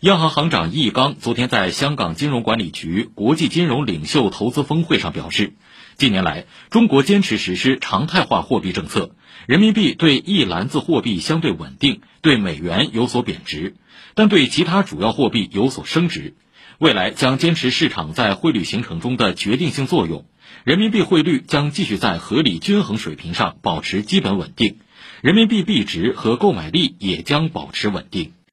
央行行长易纲昨天在香港金融管理局国际金融领袖投资峰会上表示近年来中国坚持实施常态化货币政策人民币对一篮子货币相对稳定对美元有所贬值但对其他主要货币有所升值。未来将坚持市场在汇率形成中的决定性作用人民币汇率将继续在合理均衡水平上保持基本稳定人民币币值和购买力也将保持稳定。